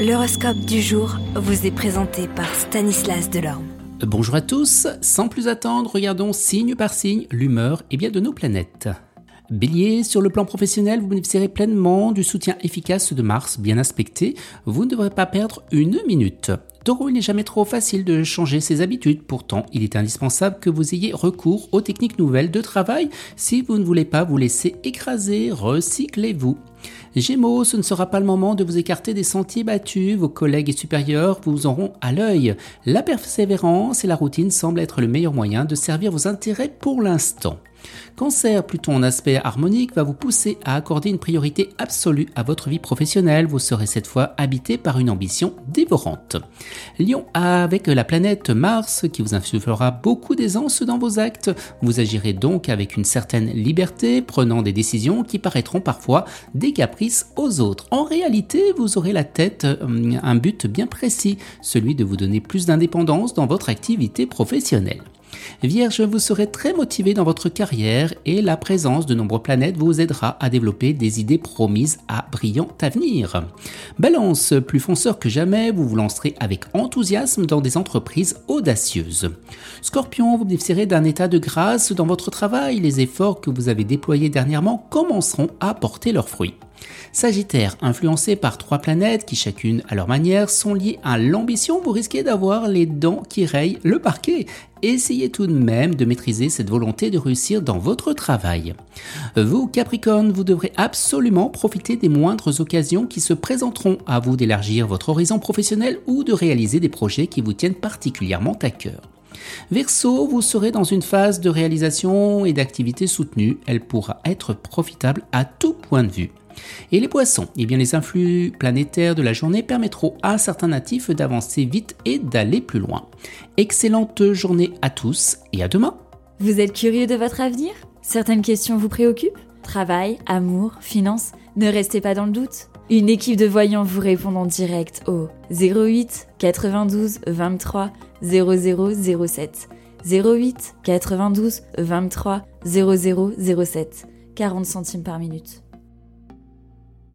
L'horoscope du jour vous est présenté par Stanislas Delorme. Bonjour à tous, sans plus attendre, regardons signe par signe l'humeur et bien de nos planètes. Bélier, sur le plan professionnel, vous bénéficierez pleinement du soutien efficace de Mars, bien aspecté. Vous ne devrez pas perdre une minute. Taureau, il n'est jamais trop facile de changer ses habitudes. Pourtant, il est indispensable que vous ayez recours aux techniques nouvelles de travail si vous ne voulez pas vous laisser écraser. Recyclez-vous. Gémeaux, ce ne sera pas le moment de vous écarter des sentiers battus, vos collègues et supérieurs vous auront à l'œil. La persévérance et la routine semblent être le meilleur moyen de servir vos intérêts pour l'instant. Cancer, plutôt en aspect harmonique, va vous pousser à accorder une priorité absolue à votre vie professionnelle. Vous serez cette fois habité par une ambition dévorante. Lion, avec la planète Mars qui vous insufflera beaucoup d'aisance dans vos actes, vous agirez donc avec une certaine liberté, prenant des décisions qui paraîtront parfois des caprices aux autres. En réalité, vous aurez la tête euh, un but bien précis, celui de vous donner plus d'indépendance dans votre activité professionnelle. Vierge, vous serez très motivé dans votre carrière et la présence de nombreuses planètes vous aidera à développer des idées promises à brillant avenir. Balance, plus fonceur que jamais, vous vous lancerez avec enthousiasme dans des entreprises audacieuses. Scorpion, vous bénéficierez d'un état de grâce dans votre travail. Les efforts que vous avez déployés dernièrement commenceront à porter leurs fruits. Sagittaire, influencé par trois planètes qui chacune à leur manière sont liées à l'ambition, vous risquez d'avoir les dents qui rayent le parquet. Essayez tout de même de maîtriser cette volonté de réussir dans votre travail. Vous, Capricorne, vous devrez absolument profiter des moindres occasions qui se présenteront à vous d'élargir votre horizon professionnel ou de réaliser des projets qui vous tiennent particulièrement à cœur. Verseau, vous serez dans une phase de réalisation et d'activité soutenue. Elle pourra être profitable à tout point de vue. Et les poissons? Eh bien, les influx planétaires de la journée permettront à certains natifs d'avancer vite et d'aller plus loin. Excellente journée à tous et à demain Vous êtes curieux de votre avenir? Certaines questions vous préoccupent? Travail, amour, finances? Ne restez pas dans le doute. Une équipe de voyants vous répond en direct au 08 92 23 0007. 08 92 23 0007. 40 centimes par minute.